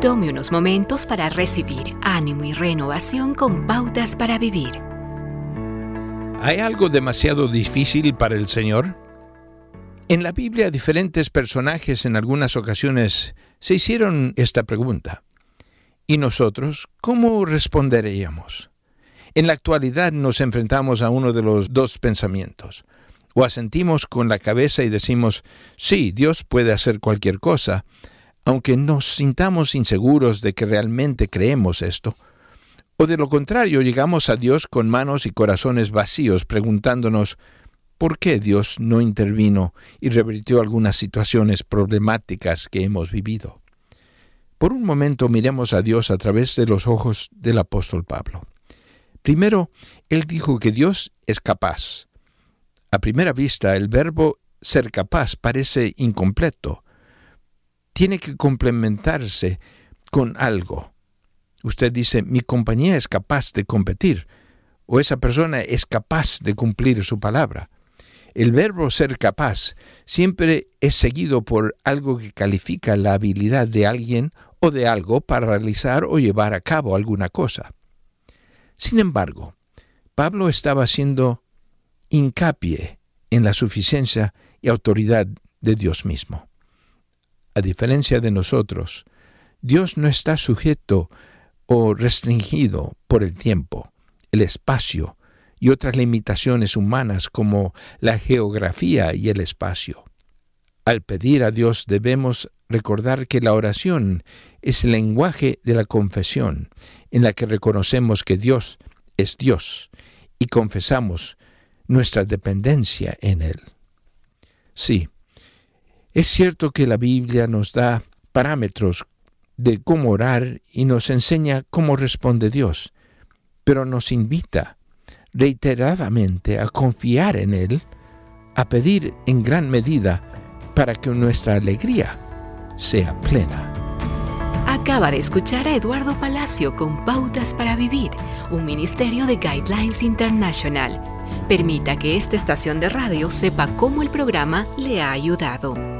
Tome unos momentos para recibir ánimo y renovación con pautas para vivir. ¿Hay algo demasiado difícil para el Señor? En la Biblia diferentes personajes en algunas ocasiones se hicieron esta pregunta. ¿Y nosotros cómo responderíamos? En la actualidad nos enfrentamos a uno de los dos pensamientos. O asentimos con la cabeza y decimos, sí, Dios puede hacer cualquier cosa, aunque nos sintamos inseguros de que realmente creemos esto. O de lo contrario, llegamos a Dios con manos y corazones vacíos, preguntándonos, ¿por qué Dios no intervino y revirtió algunas situaciones problemáticas que hemos vivido? Por un momento miremos a Dios a través de los ojos del apóstol Pablo. Primero, él dijo que Dios es capaz. A primera vista, el verbo ser capaz parece incompleto, tiene que complementarse con algo. Usted dice, mi compañía es capaz de competir, o esa persona es capaz de cumplir su palabra. El verbo ser capaz siempre es seguido por algo que califica la habilidad de alguien o de algo para realizar o llevar a cabo alguna cosa. Sin embargo, Pablo estaba haciendo hincapié en la suficiencia y autoridad de Dios mismo a diferencia de nosotros, Dios no está sujeto o restringido por el tiempo, el espacio y otras limitaciones humanas como la geografía y el espacio. Al pedir a Dios debemos recordar que la oración es el lenguaje de la confesión, en la que reconocemos que Dios es Dios y confesamos nuestra dependencia en Él. Sí, es cierto que la Biblia nos da parámetros de cómo orar y nos enseña cómo responde Dios, pero nos invita reiteradamente a confiar en Él, a pedir en gran medida para que nuestra alegría sea plena. Acaba de escuchar a Eduardo Palacio con Pautas para Vivir, un ministerio de Guidelines International. Permita que esta estación de radio sepa cómo el programa le ha ayudado.